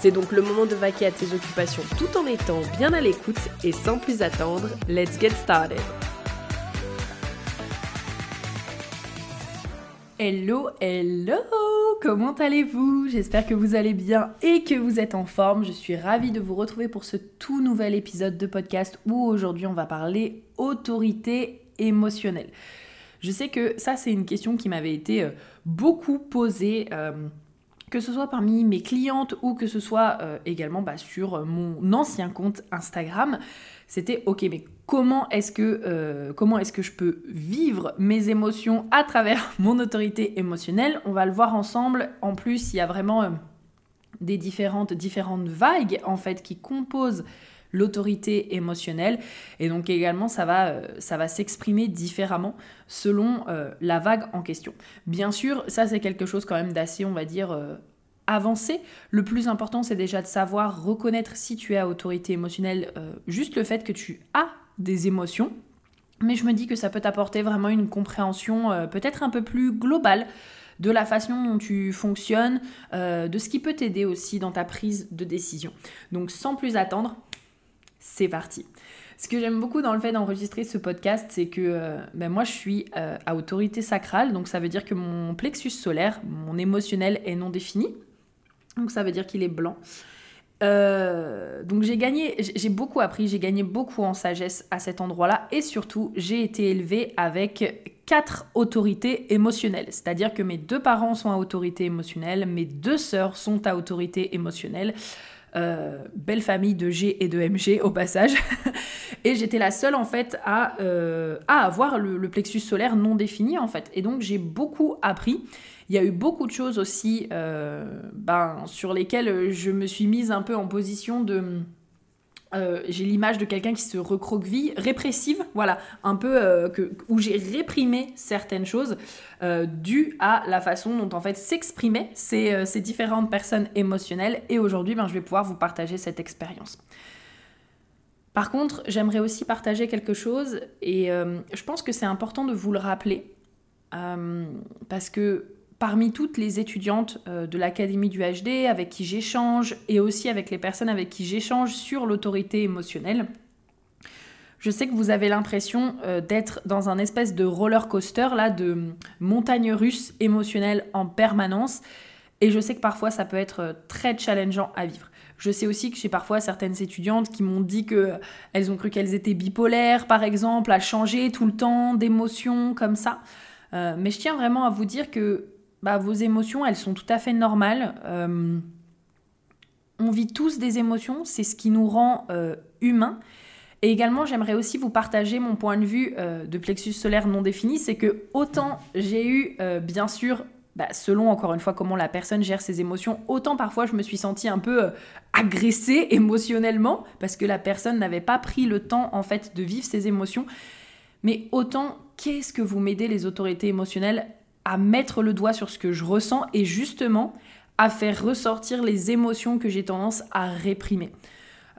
C'est donc le moment de vaquer à tes occupations tout en étant bien à l'écoute et sans plus attendre, let's get started. Hello, hello Comment allez-vous? J'espère que vous allez bien et que vous êtes en forme. Je suis ravie de vous retrouver pour ce tout nouvel épisode de podcast où aujourd'hui on va parler autorité émotionnelle. Je sais que ça c'est une question qui m'avait été euh, beaucoup posée. Euh, que ce soit parmi mes clientes ou que ce soit euh, également bah, sur euh, mon ancien compte Instagram, c'était ok, mais comment est-ce que, euh, comment est-ce que je peux vivre mes émotions à travers mon autorité émotionnelle? On va le voir ensemble. En plus, il y a vraiment des différentes, différentes vagues en fait qui composent l'autorité émotionnelle. Et donc également, ça va, euh, ça va s'exprimer différemment selon euh, la vague en question. Bien sûr, ça c'est quelque chose quand même d'assez, on va dire, euh, avancé. Le plus important, c'est déjà de savoir reconnaître si tu es à autorité émotionnelle, juste le fait que tu as des émotions. Mais je me dis que ça peut t'apporter vraiment une compréhension peut-être un peu plus globale de la façon dont tu fonctionnes, de ce qui peut t'aider aussi dans ta prise de décision. Donc sans plus attendre, c'est parti. Ce que j'aime beaucoup dans le fait d'enregistrer ce podcast, c'est que euh, ben moi je suis euh, à autorité sacrale, donc ça veut dire que mon plexus solaire, mon émotionnel est non défini, donc ça veut dire qu'il est blanc. Euh, donc j'ai gagné, j'ai beaucoup appris, j'ai gagné beaucoup en sagesse à cet endroit-là et surtout j'ai été élevée avec quatre autorités émotionnelles. C'est-à-dire que mes deux parents sont à autorité émotionnelle, mes deux sœurs sont à autorité émotionnelle. Euh, belle famille de G et de MG au passage. et j'étais la seule en fait à, euh, à avoir le, plexus solaire non défini en fait. Et donc j'ai beaucoup appris. Il y a eu beaucoup de choses aussi euh, ben, sur lesquelles je me suis mise un peu en position de euh, j'ai l'image de quelqu'un qui se recroqueville, répressive, voilà, un peu euh, où j'ai réprimé certaines choses euh, dues à la façon dont en fait s'exprimaient ces, ces, différentes personnes émotionnelles. Et aujourd'hui, ben, je vais pouvoir vous partager cette expérience. Par contre, j'aimerais aussi partager quelque chose et je pense que c'est important de vous le rappeler parce que parmi toutes les étudiantes euh, de l'Académie du HD avec qui j'échange et aussi avec les personnes avec qui j'échange sur l'autorité émotionnelle, je sais que vous avez l'impression euh, d'être dans un espèce de roller coaster là, de montagne russe émotionnelle en permanence. Et je sais que parfois ça peut être euh, très challengeant à vivre. Je sais aussi que j'ai parfois certaines étudiantes qui m'ont dit que elles ont cru qu'elles étaient bipolaires, par exemple, à changer tout le temps d'émotions comme ça. mais je tiens vraiment à vous dire que bah, vos émotions, elles sont tout à fait normales. Euh, on vit tous des émotions, c'est ce qui nous rend euh, humains. Et également, j'aimerais aussi vous partager mon point de vue euh, de plexus solaire non défini, c'est que autant j'ai eu, bien sûr, bah, selon encore une fois comment la personne gère ses émotions, autant parfois je me suis sentie un peu agressée émotionnellement parce que la personne n'avait pas pris le temps en fait de vivre ses émotions. Mais autant, qu'est-ce que vous m'aidez les autorités émotionnelles à mettre le doigt sur ce que je ressens et justement à faire ressortir les émotions que j'ai tendance à réprimer.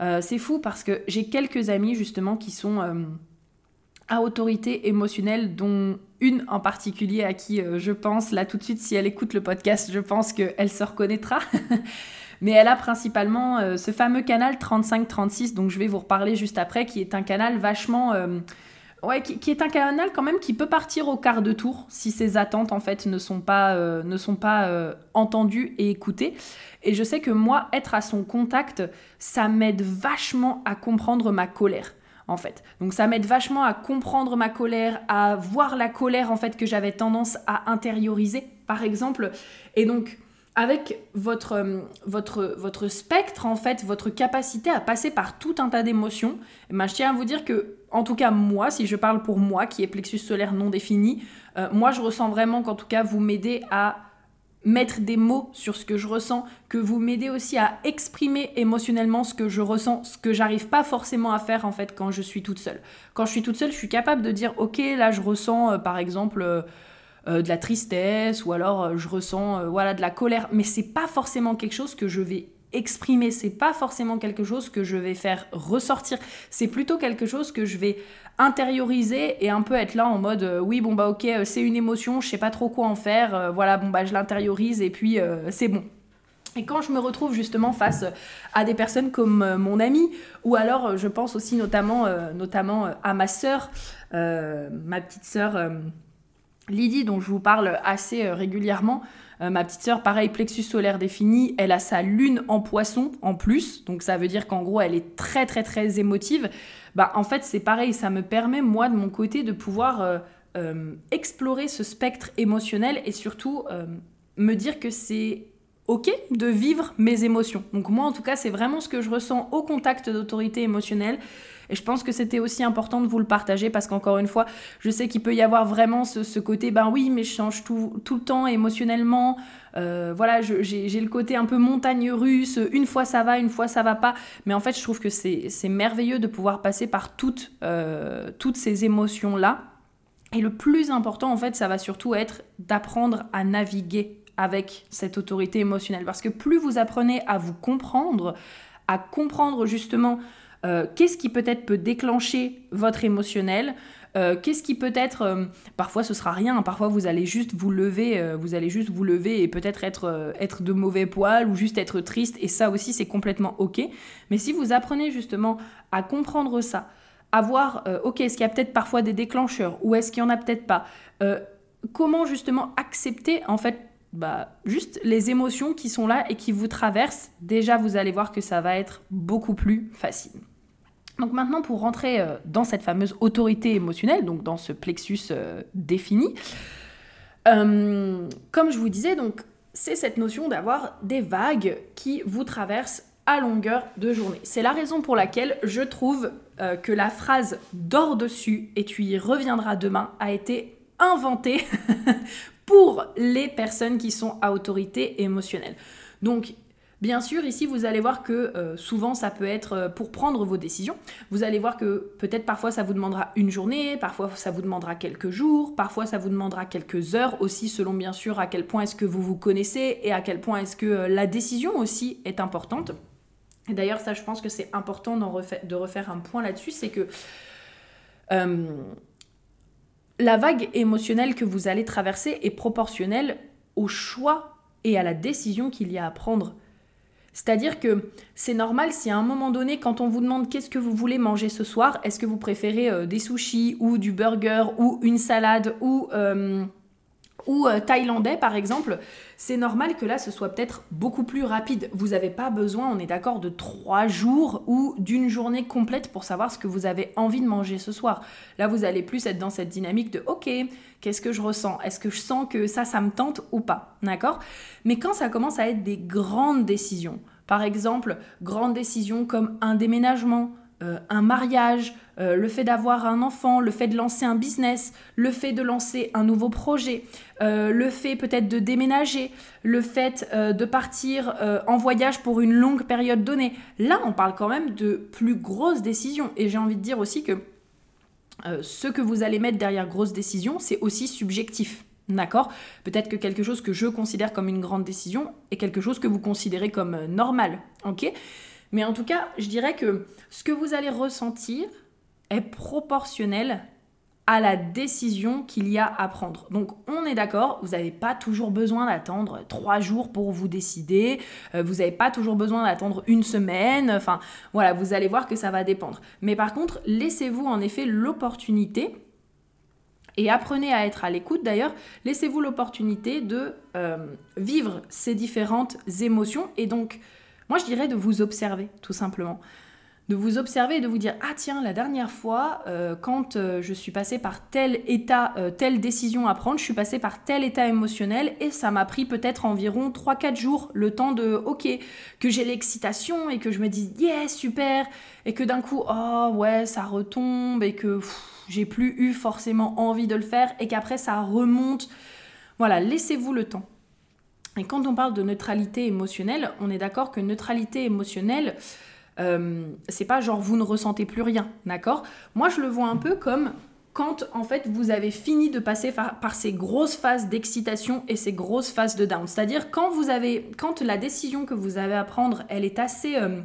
Euh, c'est fou parce que j'ai quelques amis justement qui sont euh, à autorité émotionnelle, dont une en particulier à qui euh, je pense, là tout de suite, si elle écoute le podcast, je pense qu'elle se reconnaîtra. Mais elle a principalement ce fameux canal 35-36, donc je vais vous reparler juste après, qui est un canal vachement Ouais, qui, est un canal quand même qui peut partir au quart de tour si ses attentes en fait ne sont pas, euh, ne sont pas euh, entendues et écoutées. Et je sais que moi, être à son contact, ça m'aide vachement à comprendre ma colère. En fait. Donc ça m'aide vachement à comprendre ma colère, à voir la colère en fait que j'avais tendance à intérioriser, par exemple. Et donc avec votre, euh, votre, votre spectre, en fait, votre capacité à passer par tout un tas d'émotions, eh ben, je tiens à vous dire que, en tout cas, moi, si je parle pour moi, qui est plexus solaire non défini, euh, moi, je ressens vraiment qu'en tout cas, vous m'aidez à mettre des mots sur ce que je ressens, que vous m'aidez aussi à exprimer émotionnellement ce que je ressens, ce que j'arrive pas forcément à faire en fait quand je suis toute seule. Quand je suis toute seule, je suis capable de dire ok là je ressens euh, par exemple euh, de la tristesse ou alors je ressens voilà de la colère, mais c'est pas forcément quelque chose que je vais exprimer, c'est pas forcément quelque chose que je vais faire ressortir, c'est plutôt quelque chose que je vais intérioriser et un peu être là en mode euh, oui bon bah ok euh, c'est une émotion, je sais pas trop quoi en faire, euh, voilà bon bah je l'intériorise et puis c'est bon. Et quand je me retrouve justement face à des personnes comme mon ami, ou alors je pense aussi notamment, notamment à ma sœur, ma petite sœur Lydie dont je vous parle assez régulièrement, euh, ma petite sœur, pareil, plexus solaire défini, elle a sa lune en poisson en plus, donc ça veut dire qu'en gros elle est très très très émotive. Bah en fait c'est pareil, ça me permet moi de mon côté de pouvoir euh, euh, explorer ce spectre émotionnel et surtout me dire que c'est ok de vivre mes émotions. Donc moi en tout cas c'est vraiment ce que je ressens au contact d'autorité émotionnelle. Et je pense que c'était aussi important de vous le partager parce qu'encore une fois, je sais qu'il peut y avoir vraiment ce, côté, ben oui, mais je change tout, le temps émotionnellement. Euh, voilà, j'ai le côté un peu montagne russe, une fois ça va, une fois ça va pas. Mais en fait, je trouve que c'est merveilleux de pouvoir passer par euh, toutes ces émotions-là. Et le plus important, en fait, ça va surtout être d'apprendre à naviguer avec cette autorité émotionnelle. Parce que plus vous apprenez à vous comprendre, à comprendre justement euh, qu'est-ce qui peut-être peut déclencher votre émotionnel, euh, qu'est-ce qui peut être, euh, parfois ce sera rien, parfois vous allez juste vous lever, vous allez juste vous lever et peut-être être, être de mauvais poil ou juste être triste, et ça aussi c'est complètement ok. Mais si vous apprenez justement à comprendre ça, à voir, ok, est-ce qu'il y a peut-être parfois des déclencheurs ou est-ce qu'il n'y en a peut-être pas, comment justement accepter en fait bah, juste les émotions qui sont là et qui vous traversent, déjà vous allez voir que ça va être beaucoup plus facile. Donc maintenant, pour rentrer euh, dans cette fameuse autorité émotionnelle, donc dans ce plexus euh, défini, euh, comme je vous disais, donc c'est cette notion d'avoir des vagues qui vous traversent à longueur de journée. C'est la raison pour laquelle je trouve que la phrase dors dessus et tu y reviendras demain a été inventée pour les personnes qui sont à autorité émotionnelle. Donc Bien sûr, ici, vous allez voir que euh, souvent, ça peut être euh, pour prendre vos décisions. Vous allez voir que peut-être parfois, ça vous demandera une journée, parfois, ça vous demandera quelques jours, parfois, ça vous demandera quelques heures aussi, selon bien sûr à quel point est-ce que vous vous connaissez et à quel point est-ce que euh, la décision aussi est importante. Et d'ailleurs, ça, je pense que c'est important de refaire un point là-dessus, c'est que la vague émotionnelle que vous allez traverser est proportionnelle au choix et à la décision qu'il y a à prendre. C'est-à-dire que c'est normal si à un moment donné, quand on vous demande qu'est-ce que vous voulez manger ce soir, est-ce que vous préférez euh, des sushis ou du burger ou une salade ou, euh, ou euh, thaïlandais par exemple, c'est normal que là ce soit peut-être beaucoup plus rapide. Vous n'avez pas besoin, on est d'accord, de trois jours ou d'une journée complète pour savoir ce que vous avez envie de manger ce soir. Là vous allez plus être dans cette dynamique de ok, Qu'est-ce que je ressens? Est-ce que je sens que ça, ça me tente ou pas? D'accord? Mais quand ça commence à être des grandes décisions, par exemple, grandes décisions comme un déménagement, euh, un mariage, euh, le fait d'avoir un enfant, le fait de lancer un business, le fait de lancer un nouveau projet, euh, le fait peut-être de déménager, le fait de partir en voyage pour une longue période donnée. Là, on parle quand même de plus grosses décisions. Et j'ai envie de dire aussi que ce que vous allez mettre derrière grosse décision, c'est aussi subjectif. D'accord? Peut-être que quelque chose que je considère comme une grande décision est quelque chose que vous considérez comme normal. Ok? Mais en tout cas, je dirais que ce que vous allez ressentir est proportionnel à la décision qu'il y a à prendre. Donc on est d'accord, vous n'avez pas toujours besoin d'attendre trois jours pour vous décider, euh, vous n'avez pas toujours besoin d'attendre une semaine, enfin voilà, vous allez voir que ça va dépendre. Mais par contre, laissez-vous en effet l'opportunité, et apprenez à être à l'écoute d'ailleurs, laissez-vous l'opportunité de euh, vivre ces différentes émotions et donc moi je dirais de vous observer tout simplement. De vous observer et de vous dire ah tiens la dernière fois euh, quand euh, je suis passée par tel état euh, telle décision à prendre je suis passée par tel état émotionnel et ça m'a pris peut-être environ 3-4 jours le temps de ok que j'ai l'excitation et que je me dis yes super et que d'un coup oh ouais ça retombe et que j'ai plus eu forcément envie de le faire et qu'après ça remonte. Voilà laissez-vous le temps Et quand on parle de neutralité émotionnelle, on est d'accord que neutralité émotionnelle, euh, c'est pas genre vous ne ressentez plus rien, d'accord? Moi je le vois un peu comme quand en fait vous avez fini de passer par, ces grosses phases d'excitation et ces grosses phases de down. C'est-à-dire quand vous avez, quand la décision que vous avez à prendre, elle est assez euh,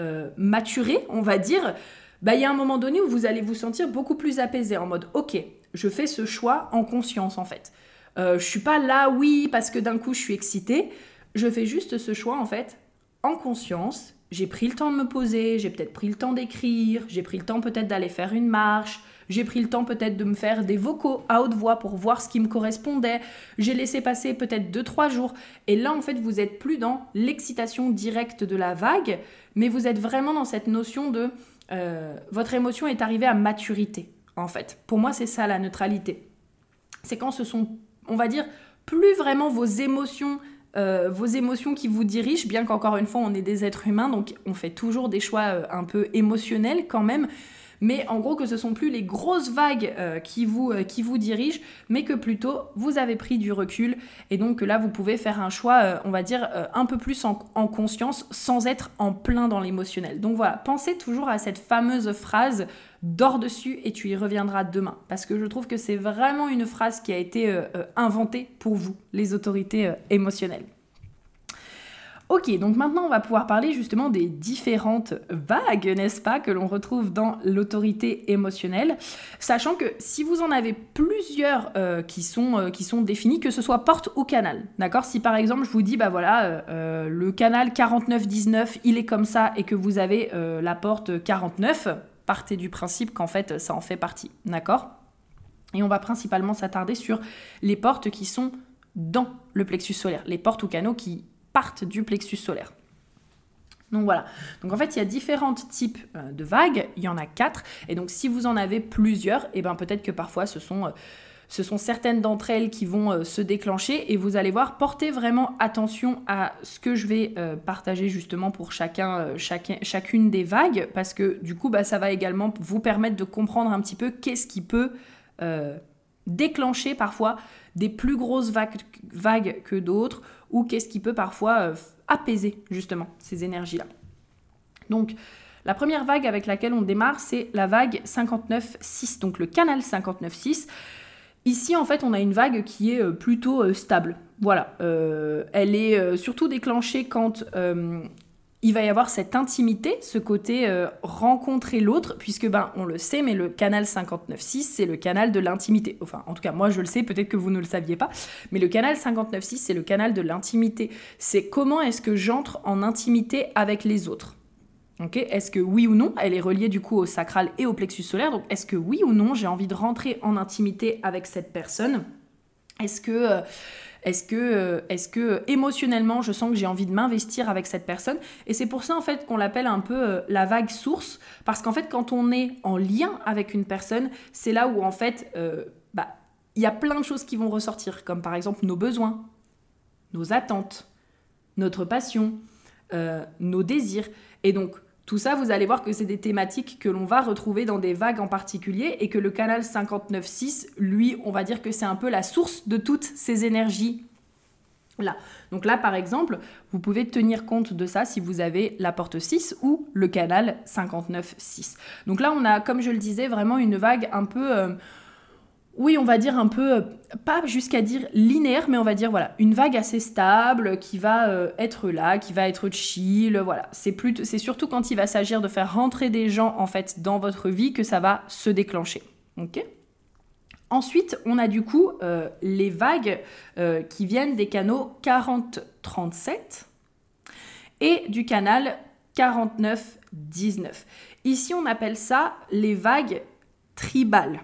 euh, maturée, on va dire, bah il y a un moment donné où vous allez vous sentir beaucoup plus apaisé en mode ok, je fais ce choix en conscience en fait. Euh, je suis pas là oui parce que d'un coup je suis excitée. Je fais juste ce choix en fait en conscience. J'ai pris le temps de me poser, j'ai peut-être pris le temps d'écrire, j'ai pris le temps peut-être d'aller faire une marche, j'ai pris le temps peut-être de me faire des vocaux à haute voix pour voir ce qui me correspondait. J'ai laissé passer peut-être 2-3 jours. Et là, en fait, vous êtes plus dans l'excitation directe de la vague, mais vous êtes vraiment dans cette notion de euh, votre émotion est arrivée à maturité, en fait. Pour moi, c'est ça la neutralité. C'est quand ce sont, on va dire, plus vraiment vos émotions euh, vos émotions qui vous dirigent, bien qu'encore une fois on est des êtres humains, donc on fait toujours des choix euh, un peu émotionnels quand même, mais en gros que ce sont plus les grosses vagues euh, qui, vous, euh, qui vous dirigent, mais que plutôt vous avez pris du recul et donc que là vous pouvez faire un choix, euh, on va dire, un peu plus en, en, conscience sans être en plein dans l'émotionnel. Donc voilà, pensez toujours à cette fameuse phrase dors dessus et tu y reviendras demain, parce que je trouve que c'est vraiment une phrase qui a été inventée pour vous, les autorités émotionnelles. Ok, donc maintenant on va pouvoir parler justement des différentes vagues, n'est-ce pas, que l'on retrouve dans l'autorité émotionnelle, sachant que si vous en avez plusieurs euh, qui, sont, euh, qui sont définis, que ce soit porte ou canal, d'accord? Si par exemple je vous dis, bah voilà, euh, le canal 49-19, il est comme ça, et que vous avez la porte 49, partez du principe qu'en fait ça en fait partie, d'accord? Et on va principalement s'attarder sur les portes qui sont dans le plexus solaire, les portes ou canaux qui partent du plexus solaire. Donc voilà. Donc en fait, il y a différents types euh, de vagues. Il y en a quatre. Et donc si vous en avez plusieurs, et eh ben peut-être que parfois ce sont, euh, ce sont certaines d'entre elles qui vont euh, se déclencher. Et vous allez voir, portez vraiment attention à ce que je vais partager justement pour chacun, chacune des vagues, parce que du coup, bah, ça va également vous permettre de comprendre un petit peu qu'est-ce qui peut déclencher parfois des plus grosses vagues, que d'autres, ou qu'est-ce qui peut parfois euh, apaiser justement ces énergies-là. Donc, la première vague avec laquelle on démarre, c'est la vague 59.6, donc le canal 59.6. Ici, en fait, on a une vague qui est euh, plutôt euh, stable. Voilà, elle est surtout déclenchée quand il va y avoir cette intimité, ce côté euh, rencontrer l'autre, puisque ben on le sait, mais le canal 59.6 c'est le canal de l'intimité. Enfin, en tout cas, moi je le sais, peut-être que vous ne le saviez pas, mais le canal 59.6 c'est le canal de l'intimité. C'est comment est-ce que j'entre en intimité avec les autres. Est-ce que oui ou non, elle est reliée du coup au sacral et au plexus solaire, donc est-ce que oui ou non j'ai envie de rentrer en intimité avec cette personne? Est-ce que euh, est-ce que, euh, que émotionnellement, je sens que j'ai envie de m'investir avec cette personne? Et c'est pour ça, qu'on l'appelle un peu euh, la vague source. Parce qu'en fait, quand on est en lien avec une personne, c'est là où, en fait, euh, bah, il y a plein de choses qui vont ressortir. Comme par exemple nos besoins, nos attentes, notre passion, nos désirs. Et donc, tout ça, vous allez voir que c'est des thématiques que l'on va retrouver dans des vagues en particulier et que le canal 59.6, lui, on va dire que c'est un peu la source de toutes ces énergies là. Donc là, par exemple, vous pouvez tenir compte de ça si vous avez la porte 6 ou le canal 59.6. Donc là, on a, comme je le disais, vraiment une vague un peu... Euh, oui, on va dire un peu, euh, pas jusqu'à dire linéaire, mais on va dire voilà, une vague assez stable qui va euh, être là, qui va être chill, voilà. C'est surtout quand il va s'agir de faire rentrer des gens en fait dans votre vie que ça va se déclencher. Ensuite, on a du coup euh, les vagues qui viennent des canaux 40-37 et du canal 49-19. Ici, on appelle ça les vagues tribales.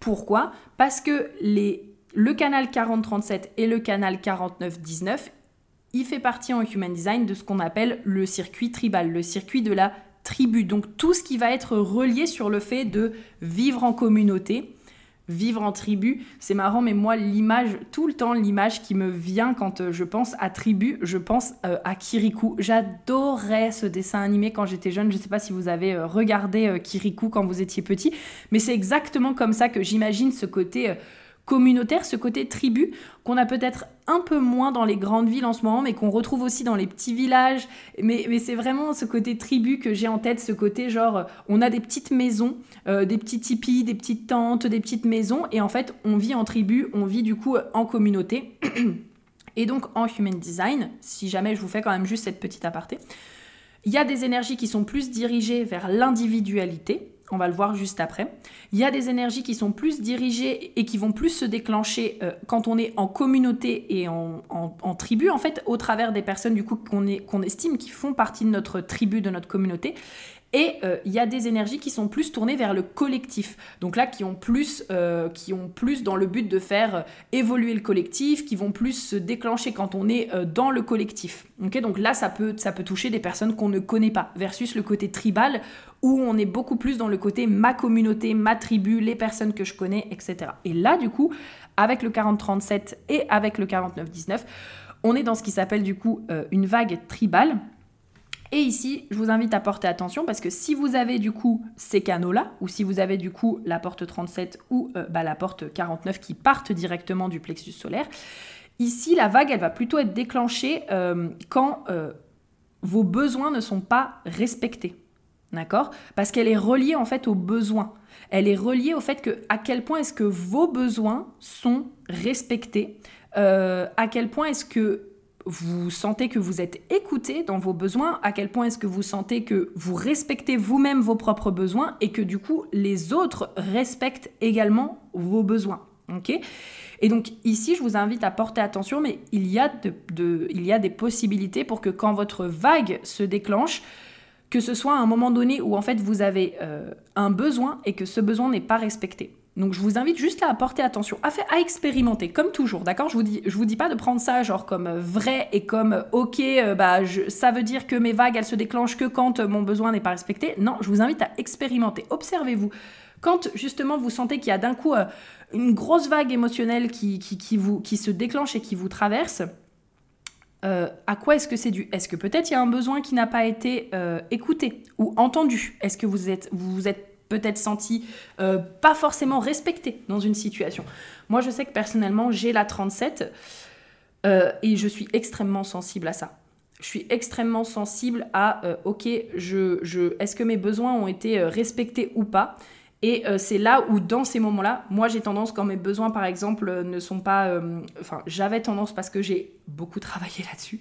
Pourquoi? Parce que le canal 4037 et le canal 4919, il fait partie en Human Design de ce qu'on appelle le circuit tribal, le circuit de la tribu. Donc tout ce qui va être relié sur le fait de vivre en communauté, vivre en tribu. C'est marrant, mais moi, l'image, tout le temps, l'image qui me vient quand euh, je pense à tribu, je pense euh, à Kirikou. J'adorais ce dessin animé quand j'étais jeune. Je ne sais pas si vous avez euh, regardé Kirikou quand vous étiez petit, mais c'est exactement comme ça que j'imagine ce côté communautaire, ce côté tribu qu'on a peut-être un peu moins dans les grandes villes en ce moment, mais qu'on retrouve aussi dans les petits villages. Mais, c'est vraiment ce côté tribu que j'ai en tête, ce côté genre, on a des petites maisons, euh, des petits tipis, des petites tentes, des petites maisons, et en fait, on vit en tribu, on vit du coup en communauté. et donc en Human Design, si jamais je vous fais quand même juste cette petite aparté, il y a des énergies qui sont plus dirigées vers l'individualité, on va le voir juste après. Il y a des énergies qui sont plus dirigées et qui vont plus se déclencher euh, quand on est en communauté et en, tribu, en fait, au travers des personnes du coup qu'on estime qui font partie de notre tribu, de notre communauté. Et euh, il y a des énergies qui sont plus tournées vers le collectif. Donc là, qui ont plus, euh, qui ont plus dans le but de faire euh, évoluer le collectif, qui vont plus se déclencher quand on est dans le collectif. Donc là, ça peut, ça peut toucher des personnes qu'on ne connaît pas, versus le côté tribal, où on est beaucoup plus dans le côté ma communauté, ma tribu, les personnes que je connais, etc. Et là, du coup, avec le 40-37 et avec le 49-19, on est dans ce qui s'appelle du coup une vague tribale et ici, je vous invite à porter attention parce que si vous avez du coup ces canaux-là, ou si vous avez du coup la porte 37 ou euh, bah, la porte 49 qui partent directement du plexus solaire, ici la vague, elle va plutôt être déclenchée euh, quand euh, vos besoins ne sont pas respectés. D'accord? Parce qu'elle est reliée en fait aux besoins. Elle est reliée au fait que à quel point est-ce que vos besoins sont respectés, à quel point est-ce que vous sentez que vous êtes écouté dans vos besoins, à quel point est-ce que vous sentez que vous respectez vous-même vos propres besoins et que du coup les autres respectent également vos besoins. ok? Et donc ici, je vous invite à porter attention, mais il y, a de, il y a des possibilités pour que quand votre vague se déclenche, que ce soit à un moment donné où en fait vous avez euh, un besoin et que ce besoin n'est pas respecté. Donc je vous invite juste à porter attention, à, à expérimenter, comme toujours, d'accord? Je vous dis, vous dis pas de prendre ça genre comme euh, vrai et comme euh, ok, euh, bah ça veut dire que mes vagues elles se déclenchent que quand mon besoin n'est pas respecté. Non, je vous invite à expérimenter. Observez-vous. Quand justement vous sentez qu'il y a d'un coup une grosse vague émotionnelle qui, qui, vous, qui se déclenche et qui vous traverse, à quoi est-ce que c'est dû? Est-ce que peut-être il y a un besoin qui n'a pas été écouté ou entendu? Est-ce que vous êtes, vous êtes peut-être senti euh, pas forcément respecté dans une situation. Moi, je sais que personnellement, j'ai la 37 euh, et je suis extrêmement sensible à ça. Je suis extrêmement sensible à, euh, ok, je, je, est-ce que mes besoins ont été respectés ou pas? Et euh, c'est là où, dans ces moments-là, moi j'ai tendance, quand mes besoins par exemple euh, ne sont pas. Euh, enfin, j'avais tendance, parce que j'ai beaucoup travaillé là-dessus,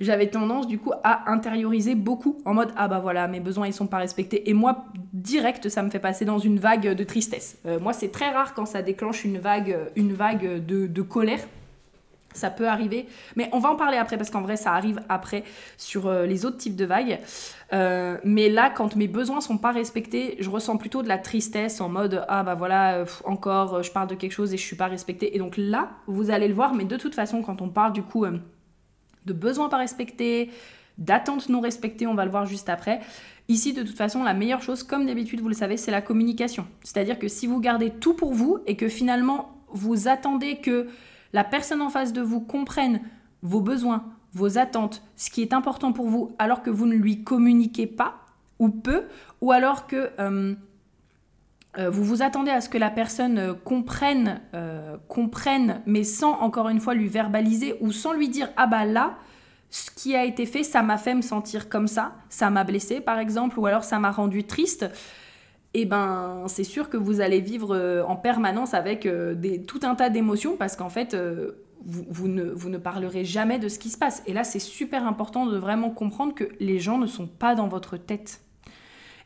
j'avais tendance du coup à intérioriser beaucoup en mode Ah bah voilà, mes besoins ils sont pas respectés. Et moi, direct, ça me fait passer dans une vague de tristesse. moi, c'est très rare quand ça déclenche une vague, une vague de, de colère ça peut arriver. Mais on va en parler après parce qu'en vrai, ça arrive après sur euh, les autres types de vagues. Euh, mais là, quand mes besoins sont pas respectés, je ressens plutôt de la tristesse en mode ah bah voilà, euh, encore je parle de quelque chose et je suis pas respectée. Et donc là, vous allez le voir, mais de toute façon, quand on parle du coup de besoins pas respectés, d'attentes non respectées, on va le voir juste après. Ici, de toute façon, la meilleure chose, comme d'habitude, vous le savez, c'est la communication. C'est-à-dire que si vous gardez tout pour vous et que finalement vous attendez que la personne en face de vous comprenne vos besoins, vos attentes, ce qui est important pour vous, alors que vous ne lui communiquez pas ou peu, ou alors que euh, euh, vous vous attendez à ce que la personne euh, comprenne, comprenne, mais sans encore une fois lui verbaliser ou sans lui dire ah bah là, ce qui a été fait, ça m'a fait me sentir comme ça, ça m'a blessé par exemple, ou alors ça m'a rendu triste et eh ben c'est sûr que vous allez vivre euh, en permanence avec euh, tout un tas d'émotions parce qu'en fait euh, vous, ne, vous ne parlerez jamais de ce qui se passe. Et là c'est super important de vraiment comprendre que les gens ne sont pas dans votre tête.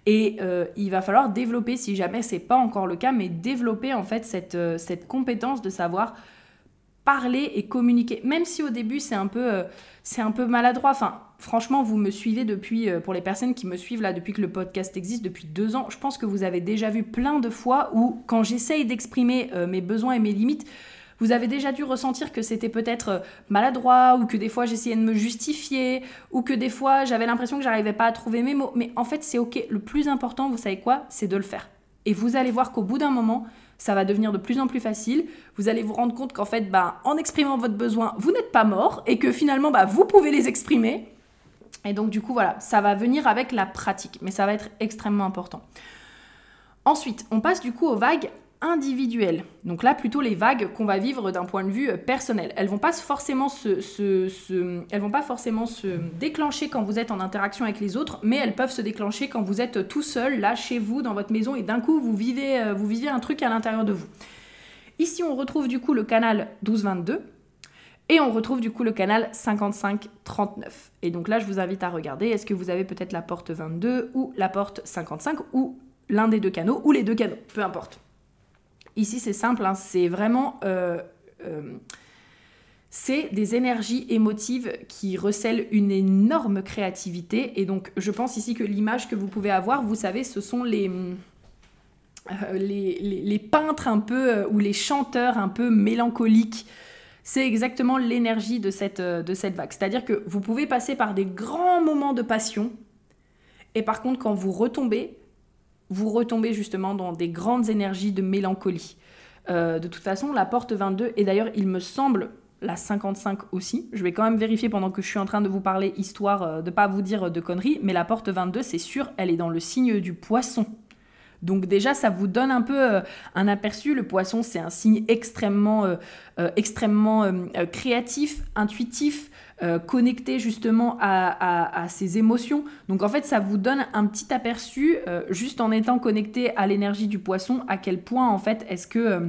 Et il va falloir développer, si jamais c'est pas encore le cas, mais développer en fait cette, cette compétence de savoir parler et communiquer. Même si au début c'est un peu, c'est un peu maladroit. Enfin, franchement, vous me suivez depuis, euh, pour les personnes qui me suivent là depuis que le podcast existe, depuis deux ans, je pense que vous avez déjà vu plein de fois où, quand j'essaye d'exprimer euh, mes besoins et mes limites, vous avez déjà dû ressentir que c'était peut-être euh, maladroit, ou que des fois j'essayais de me justifier, ou que des fois j'avais l'impression que j'arrivais pas à trouver mes mots. Mais en fait, c'est ok. Le plus important, vous savez quoi? C'est de le faire. Et vous allez voir qu'au bout d'un moment, ça va devenir de plus en plus facile. Vous allez vous rendre compte qu'en fait, bah, en exprimant votre besoin, vous n'êtes pas mort et que finalement, bah, vous pouvez les exprimer. Et donc du coup, voilà, ça va venir avec la pratique, mais ça va être extrêmement important. Ensuite, on passe du coup aux vagues individuelles. Donc là, plutôt les vagues qu'on va vivre d'un point de vue euh, personnel. Elles vont pas forcément se, elles vont pas forcément se déclencher quand vous êtes en interaction avec les autres, mais elles peuvent se déclencher quand vous êtes tout seul là chez vous dans votre maison et d'un coup vous vivez, euh, vous vivez un truc à l'intérieur de vous. Ici, on retrouve du coup le canal 12-22 et on retrouve du coup le canal 55-39. Et donc là, je vous invite à regarder, est-ce que vous avez peut-être la porte 22 ou la porte 55 ou l'un des deux canaux ou les deux canaux, peu importe. Ici, c'est simple, hein, c'est vraiment... Euh, euh, c'est des énergies émotives qui recèlent une énorme créativité. Et donc, je pense ici que l'image que vous pouvez avoir, vous savez, ce sont les, euh, les, peintres un peu ou les chanteurs un peu mélancoliques. C'est exactement l'énergie de cette, de cette vague. C'est-à-dire que vous pouvez passer par des grands moments de passion et par contre quand vous retombez, vous retombez justement dans des grandes énergies de mélancolie. de toute façon, la porte 22, et d'ailleurs il me semble la 55 aussi, je vais quand même vérifier pendant que je suis en train de vous parler, histoire de ne pas vous dire de conneries, mais la porte 22, c'est sûr, elle est dans le signe du poisson. Donc déjà, ça vous donne un peu euh, un aperçu. Le poisson, c'est un signe extrêmement, euh, euh, extrêmement créatif, intuitif, connecté justement à, ses émotions. Donc en fait, ça vous donne un petit aperçu, juste en étant connecté à l'énergie du poisson, à quel point en fait est-ce que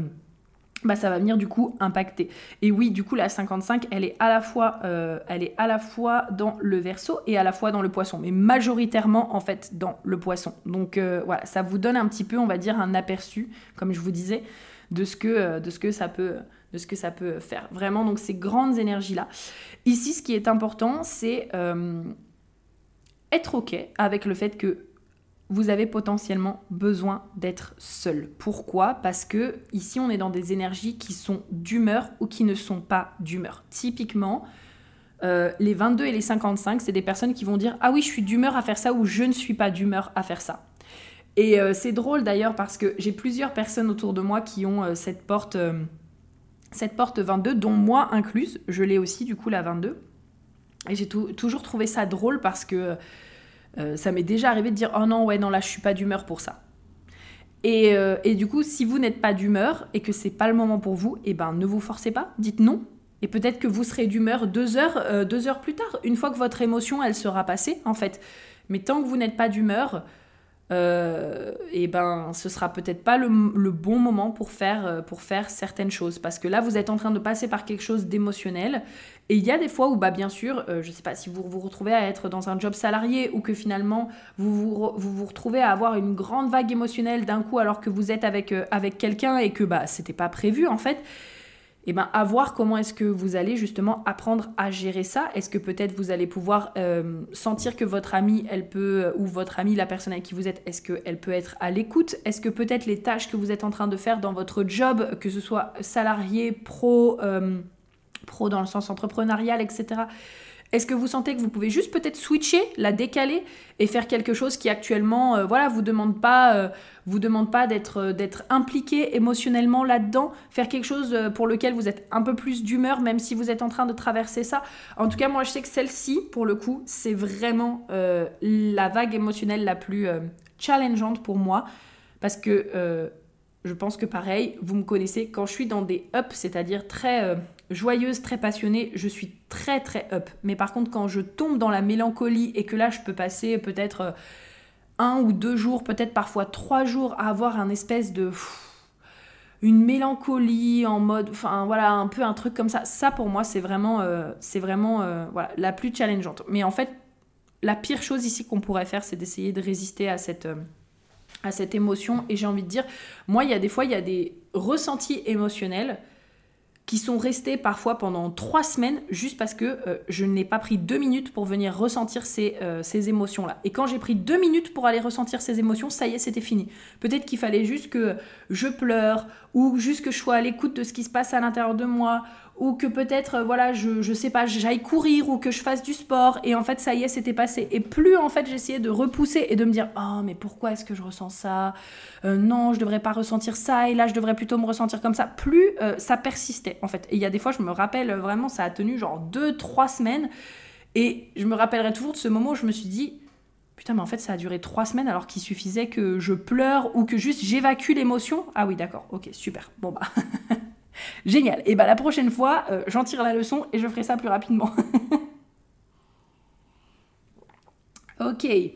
bah, ça va venir du coup impacter. Et oui, du coup, la 55, elle est à la fois, euh, à la fois dans le verso et à la fois dans le poisson, mais majoritairement en fait dans le poisson. Donc euh, voilà, ça vous donne un petit peu, on va dire, un aperçu, comme je vous disais, de ce que, euh, de ce que ça peut de ce que ça peut faire. Vraiment, donc ces grandes énergies-là. Ici, ce qui est important, c'est être OK avec le fait que vous avez potentiellement besoin d'être seul. Pourquoi? Parce que ici on est dans des énergies qui sont d'humeur ou qui ne sont pas d'humeur. Typiquement, euh, les 22 et les 55, c'est des personnes qui vont dire Ah oui, je suis d'humeur à faire ça ou je ne suis pas d'humeur à faire ça. Et euh, c'est drôle d'ailleurs parce que j'ai plusieurs personnes autour de moi qui ont euh, cette porte cette porte 22, dont moi incluse. Je l'ai aussi du coup la 22. Et j'ai toujours trouvé ça drôle parce que euh, ça m'est déjà arrivé de dire oh non ouais non là je suis pas d'humeur pour ça. Et, euh, et, du coup si vous n'êtes pas d'humeur et que c'est pas le moment pour vous, et eh ben ne vous forcez pas, dites non. Et peut-être que vous serez d'humeur deux heures, euh, deux heures plus tard, une fois que votre émotion elle sera passée en fait. Mais tant que vous n'êtes pas d'humeur, et euh, eh ben ce sera peut-être pas le, bon moment pour faire, pour faire certaines choses. Parce que là, vous êtes en train de passer par quelque chose d'émotionnel. Et il y a des fois où, bah, bien sûr, euh, je sais pas si vous vous retrouvez à être dans un job salarié ou que finalement vous vous, vous, retrouvez à avoir une grande vague émotionnelle d'un coup alors que vous êtes avec, avec quelqu'un et que bah, c'était pas prévu en fait et eh ben, à voir comment est-ce que vous allez justement apprendre à gérer ça. Est-ce que peut-être vous allez pouvoir euh, sentir que votre ami, elle peut, ou votre ami, la personne avec qui vous êtes, est-ce qu'elle peut être à l'écoute? Est-ce que peut-être les tâches que vous êtes en train de faire dans votre job, que ce soit salarié, pro, euh, pro dans le sens entrepreneurial, etc., est-ce que vous sentez que vous pouvez juste peut-être switcher, la décaler et faire quelque chose qui actuellement, euh, voilà, vous demande pas, euh, vous demande pas d'être euh, d'être impliqué émotionnellement là-dedans, faire quelque chose pour lequel vous êtes un peu plus d'humeur, même si vous êtes en train de traverser ça? En tout cas, moi, je sais que celle-ci, pour le coup, c'est vraiment la vague émotionnelle la plus challengeante pour moi, parce que je pense que pareil, vous me connaissez, quand je suis dans des ups, c'est-à-dire très joyeuse, très passionnée, je suis très très up. Mais par contre, quand je tombe dans la mélancolie et que là, je peux passer peut-être euh, un ou deux jours, peut-être parfois trois jours à avoir un espèce de... une mélancolie en mode... Enfin voilà, un peu un truc comme ça. Ça, pour moi, c'est vraiment, euh, c'est vraiment euh, la plus challengeante. Mais en fait, la pire chose ici qu'on pourrait faire, c'est d'essayer de résister à cette à cette émotion et j'ai envie de dire moi il y a des fois il y a des ressentis émotionnels qui sont restés parfois pendant trois semaines juste parce que euh, je n'ai pas pris deux minutes pour venir ressentir ces, euh, ces émotions-là. Et quand j'ai pris deux minutes pour aller ressentir ces émotions, ça y est, c'était fini. Peut-être qu'il fallait juste que je pleure ou juste que je sois à l'écoute de ce qui se passe à l'intérieur de moi ou que peut-être, euh, voilà, je, je sais pas, j'aille courir ou que je fasse du sport et en fait, ça y est, c'était passé. Et plus en fait, j'essayais de repousser et de me dire, oh, mais pourquoi est-ce que je ressens ça? Euh, Non, je devrais pas ressentir ça et là, je devrais plutôt me ressentir comme ça. Plus euh, ça persistait en fait. Et il y a des fois, je me rappelle vraiment, ça a tenu genre deux, trois semaines et je me rappellerai toujours de ce moment où je me suis dit, Putain, mais en fait, ça a duré trois semaines alors qu'il suffisait que je pleure ou que juste j'évacue l'émotion. Ah oui, d'accord, ok, super. Bon bah. Génial. Et bah la prochaine fois, euh, j'en tire la leçon et je ferai ça plus rapidement. ok. Et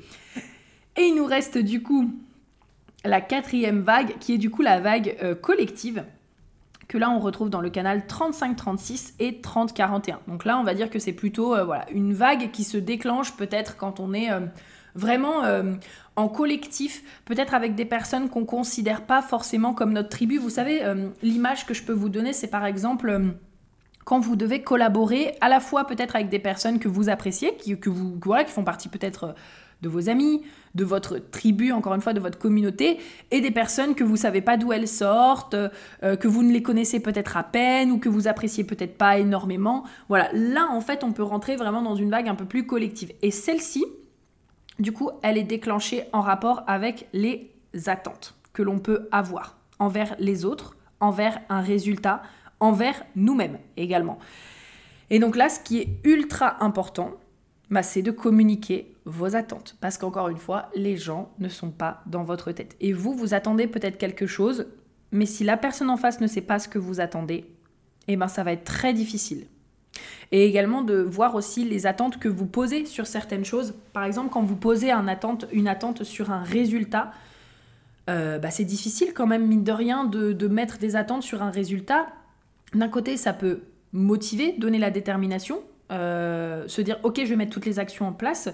il nous reste du coup la quatrième vague qui est du coup la vague euh, collective que là on retrouve dans le canal 35-36 et 30-41. Donc là on va dire que c'est plutôt euh, voilà, une vague qui se déclenche peut-être quand on est vraiment euh, en collectif, peut-être avec des personnes qu'on considère pas forcément comme notre tribu. Vous savez, euh, l'image que je peux vous donner, c'est par exemple euh, quand vous devez collaborer à la fois peut-être avec des personnes que vous appréciez, qui, que vous, qui font partie peut-être de vos amis, de votre tribu, encore une fois, de votre communauté, et des personnes que vous savez pas d'où elles sortent, que vous ne les connaissez peut-être à peine ou que vous appréciez peut-être pas énormément. Voilà, là en fait, on peut rentrer vraiment dans une vague un peu plus collective. Et celle-ci, du coup, elle est déclenchée en rapport avec les attentes que l'on peut avoir envers les autres, envers un résultat, envers nous-mêmes également. Et donc là, ce qui est ultra important, bah, c'est de communiquer vos attentes. Parce qu'encore une fois, les gens ne sont pas dans votre tête. Et vous, vous attendez peut-être quelque chose, mais si la personne en face ne sait pas ce que vous attendez, eh ben ça va être très difficile et également de voir aussi les attentes que vous posez sur certaines choses. Par exemple, quand vous posez une attente sur un résultat, euh, bah, c'est difficile quand même, mine de rien, de, mettre des attentes sur un résultat. D'un côté, ça peut motiver, donner la détermination, euh, se dire ok, je vais mettre toutes les actions en place.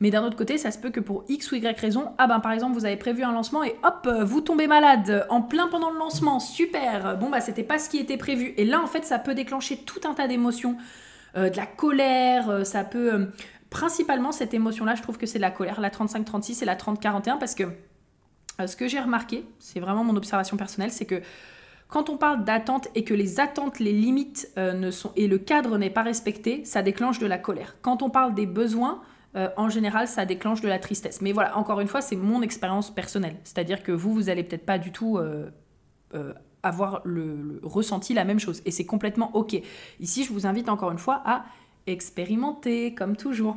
Mais d'un autre côté, ça se peut que pour X ou Y raison, ah ben par exemple, vous avez prévu un lancement et hop, vous tombez malade en plein pendant le lancement, super. Bon bah c'était pas ce qui était prévu. Et là en fait, ça peut déclencher tout un tas d'émotions, euh, de la colère, euh, ça peut euh, principalement cette émotion-là, je trouve que c'est la colère, la 35-36 et la 30-41 parce que ce que j'ai remarqué, c'est vraiment mon observation personnelle, c'est que quand on parle d'attente et que les attentes, les limites ne sont et le cadre n'est pas respecté, ça déclenche de la colère. Quand on parle des besoins, euh, en général, ça déclenche de la tristesse. Mais voilà, encore une fois, c'est mon expérience personnelle. C'est-à-dire que vous, vous allez peut-être pas du tout euh, euh, avoir le, ressenti la même chose. Et c'est complètement OK. Ici, je vous invite encore une fois à expérimenter, comme toujours.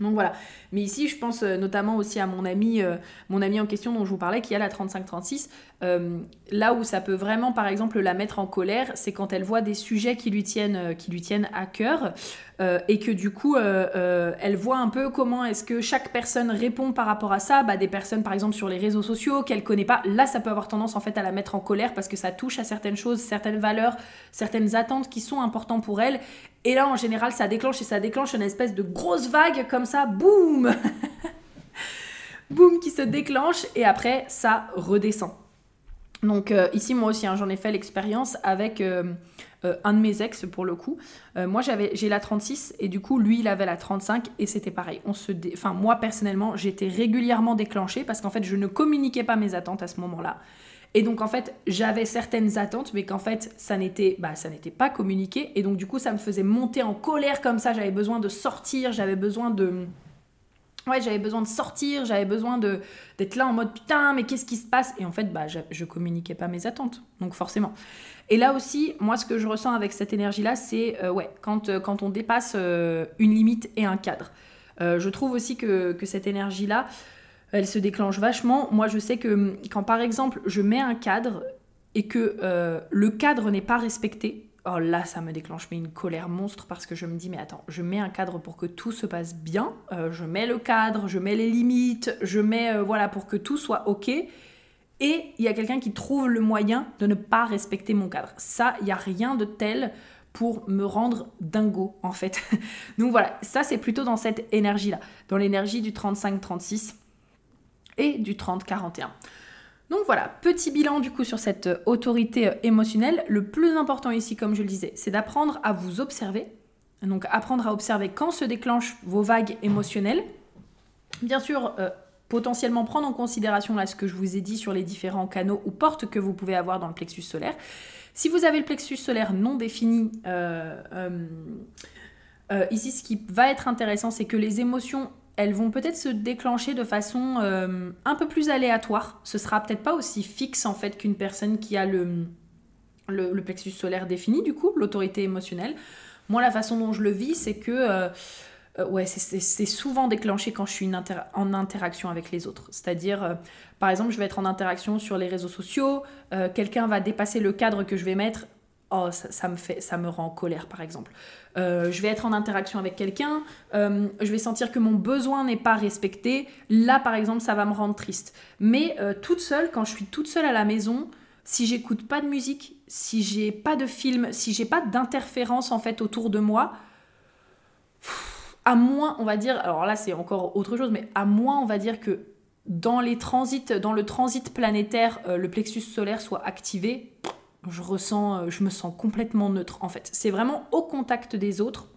Donc voilà. Mais ici, je pense notamment aussi à mon ami, mon ami en question dont je vous parlais, qui a la 35-36. Là où ça peut vraiment, par exemple, la mettre en colère, c'est quand elle voit des sujets qui lui tiennent, qui lui tiennent à cœur. Euh, et que du coup, euh, euh, elle voit un peu comment est-ce que chaque personne répond par rapport à ça. Bah, des personnes, par exemple, sur les réseaux sociaux qu'elle connaît pas. Là, ça peut avoir tendance en fait à la mettre en colère parce que ça touche à certaines choses, certaines valeurs, certaines attentes qui sont importantes pour elle. Et là, en général, ça déclenche et ça déclenche une espèce de grosse vague comme ça, boum Boum qui se déclenche et après, ça redescend. Donc ici, moi aussi, hein, j'en ai fait l'expérience avec euh, un de mes ex pour le coup. Euh, moi j'avais j'ai la 36 et du coup lui il avait la 35 et c'était pareil. On se moi personnellement j'étais régulièrement déclenchée parce qu'en fait je ne communiquais pas mes attentes à ce moment-là. Et donc en fait, j'avais certaines attentes, mais qu'en fait, ça n'était bah, ça n'était pas communiqué. Et donc du coup, ça me faisait monter en colère comme ça. J'avais besoin de sortir, j'avais besoin de... Ouais, j'avais besoin de sortir, j'avais besoin de d'être là en mode putain, mais qu'est-ce qui se passe? Et en fait, bah, je, je communiquais pas mes attentes, donc forcément. Et là aussi, moi, ce que je ressens avec cette énergie-là, c'est euh, ouais, quand, euh, quand on dépasse euh, une limite et un cadre. je trouve aussi que, que cette énergie-là, elle se déclenche vachement. Moi, je sais que hum, quand, par exemple, je mets un cadre et que le cadre n'est pas respecté, oh là, ça me déclenche mais une colère monstre parce que je me dis, mais attends, je mets un cadre pour que tout se passe bien. je mets le cadre, je mets les limites, je mets, voilà, pour que tout soit OK et il y a quelqu'un qui trouve le moyen de ne pas respecter mon cadre. Ça, il n'y a rien de tel pour me rendre dingo en fait. Donc voilà, ça c'est plutôt dans cette énergie-là, dans l'énergie du 35-36 et du 30-41. Donc voilà, petit bilan du coup sur cette autorité euh, émotionnelle. Le plus important ici, comme je le disais, c'est d'apprendre à vous observer. Donc apprendre à observer quand se déclenchent vos vagues émotionnelles. Bien sûr, euh, potentiellement prendre en considération là ce que je vous ai dit sur les différents canaux ou portes que vous pouvez avoir dans le plexus solaire. Si vous avez le plexus solaire non défini, euh, euh, euh, ici ce qui va être intéressant, c'est que les émotions, elles vont peut-être se déclencher de façon un peu plus aléatoire. Ce sera peut-être pas aussi fixe en fait qu'une personne qui a le, le, plexus solaire défini, du coup, l'autorité émotionnelle. Moi, la façon dont je le vis, c'est que euh, ouais, c'est souvent déclenché quand je suis en interaction avec les autres. C'est-à-dire, euh, par exemple, je vais être en interaction sur les réseaux sociaux, euh, quelqu'un va dépasser le cadre que je vais mettre. Oh, ça, me fait, ça me rend en colère, par exemple. Je vais être en interaction avec quelqu'un, je vais sentir que mon besoin n'est pas respecté. Là, par exemple, ça va me rendre triste. Mais toute seule, quand je suis toute seule à la maison, si j'écoute pas de musique, si j'ai pas de film, si j'ai pas d'interférence en fait autour de moi, à moins, on va dire, alors là c'est encore autre chose, mais à moins, on va dire que dans les transits, dans le transit planétaire, euh, le plexus solaire soit activé, euh, je me sens complètement neutre en fait. C'est vraiment au contact des autres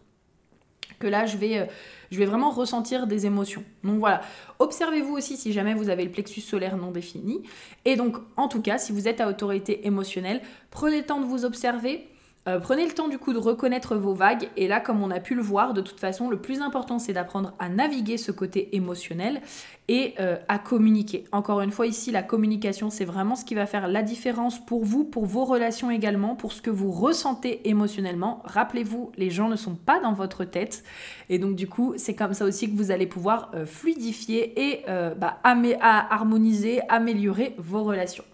que là je vais, euh, je vais vraiment ressentir des émotions. Donc voilà, observez-vous aussi si jamais vous avez le plexus solaire non défini. Et donc en tout cas, si vous êtes à autorité émotionnelle, prenez le temps de vous observer, euh, prenez le temps du coup de reconnaître vos vagues et là comme on a pu le voir de toute façon le plus important c'est d'apprendre à naviguer ce côté émotionnel et euh, à communiquer. Encore une fois ici la communication c'est vraiment ce qui va faire la différence pour vous, pour vos relations également, pour ce que vous ressentez émotionnellement. Rappelez-vous les gens ne sont pas dans votre tête et donc du coup c'est comme ça aussi que vous allez pouvoir euh, fluidifier et bah, harmoniser, améliorer vos relations.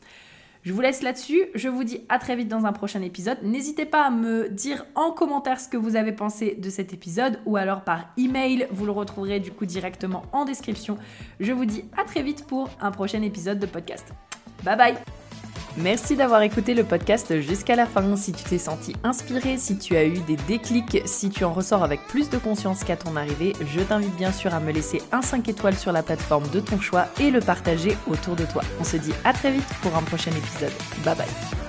Je vous laisse là-dessus. Je vous dis à très vite dans un prochain épisode. N'hésitez pas à me dire en commentaire ce que vous avez pensé de cet épisode ou alors par email. Vous le retrouverez du coup directement en description. Je vous dis à très vite pour un prochain épisode de podcast. Bye bye Merci d'avoir écouté le podcast jusqu'à la fin. Si tu t'es senti inspiré, si tu as eu des déclics, si tu en ressors avec plus de conscience qu'à ton arrivée, je t'invite bien sûr à me laisser un 5 étoiles sur la plateforme de ton choix et le partager autour de toi. On se dit à très vite pour un prochain épisode. Bye bye